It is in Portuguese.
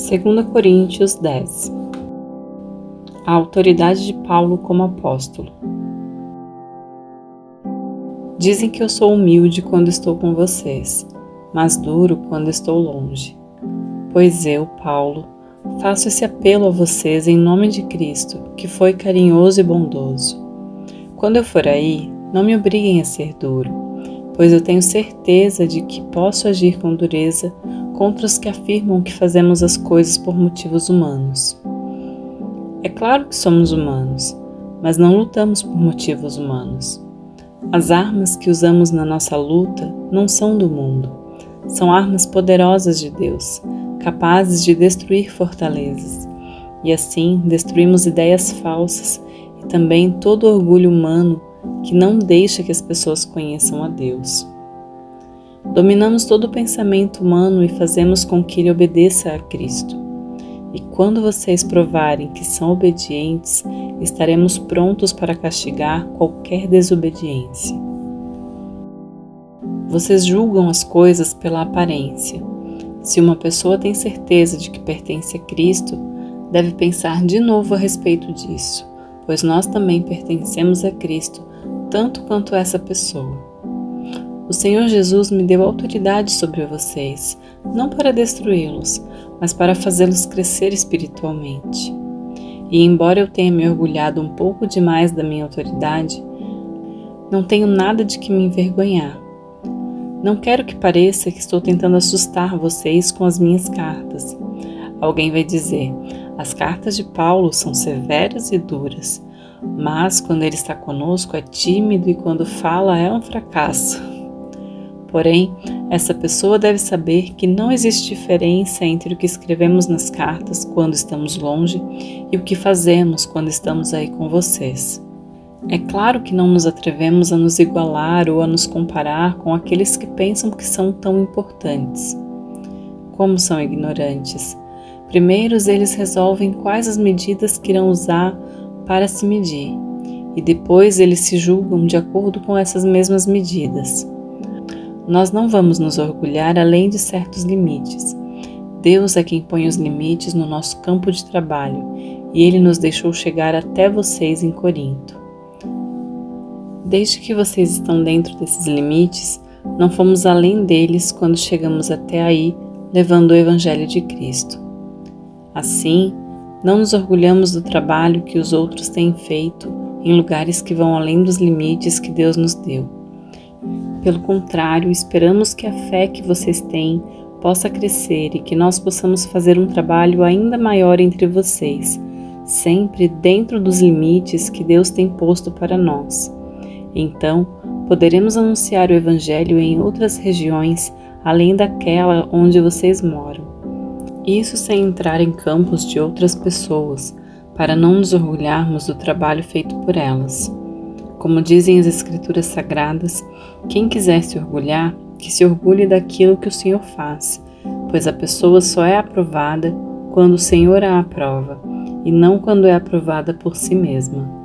2 Coríntios 10 A autoridade de Paulo como apóstolo. Dizem que eu sou humilde quando estou com vocês, mas duro quando estou longe. Pois eu, Paulo, faço esse apelo a vocês em nome de Cristo, que foi carinhoso e bondoso. Quando eu for aí, não me obriguem a ser duro, pois eu tenho certeza de que posso agir com dureza contra os que afirmam que fazemos as coisas por motivos humanos. É claro que somos humanos, mas não lutamos por motivos humanos. As armas que usamos na nossa luta não são do mundo, são armas poderosas de Deus, capazes de destruir fortalezas. E assim destruímos ideias falsas e também todo orgulho humano que não deixa que as pessoas conheçam a Deus. Dominamos todo o pensamento humano e fazemos com que ele obedeça a Cristo. E quando vocês provarem que são obedientes, estaremos prontos para castigar qualquer desobediência. Vocês julgam as coisas pela aparência. Se uma pessoa tem certeza de que pertence a Cristo, deve pensar de novo a respeito disso, pois nós também pertencemos a Cristo, tanto quanto essa pessoa. O Senhor Jesus me deu autoridade sobre vocês, não para destruí-los, mas para fazê-los crescer espiritualmente. E embora eu tenha me orgulhado um pouco demais da minha autoridade, não tenho nada de que me envergonhar. Não quero que pareça que estou tentando assustar vocês com as minhas cartas. Alguém vai dizer: as cartas de Paulo são severas e duras, mas quando ele está conosco é tímido e quando fala é um fracasso. Porém, essa pessoa deve saber que não existe diferença entre o que escrevemos nas cartas quando estamos longe e o que fazemos quando estamos aí com vocês. É claro que não nos atrevemos a nos igualar ou a nos comparar com aqueles que pensam que são tão importantes. Como são ignorantes! Primeiro eles resolvem quais as medidas que irão usar para se medir, e depois eles se julgam de acordo com essas mesmas medidas. Nós não vamos nos orgulhar além de certos limites. Deus é quem põe os limites no nosso campo de trabalho e Ele nos deixou chegar até vocês em Corinto. Desde que vocês estão dentro desses limites, não fomos além deles quando chegamos até aí levando o Evangelho de Cristo. Assim, não nos orgulhamos do trabalho que os outros têm feito em lugares que vão além dos limites que Deus nos deu. Pelo contrário, esperamos que a fé que vocês têm possa crescer e que nós possamos fazer um trabalho ainda maior entre vocês, sempre dentro dos limites que Deus tem posto para nós. Então, poderemos anunciar o Evangelho em outras regiões além daquela onde vocês moram. Isso sem entrar em campos de outras pessoas, para não nos orgulharmos do trabalho feito por elas. Como dizem as Escrituras Sagradas, quem quiser se orgulhar, que se orgulhe daquilo que o Senhor faz, pois a pessoa só é aprovada quando o Senhor a aprova, e não quando é aprovada por si mesma.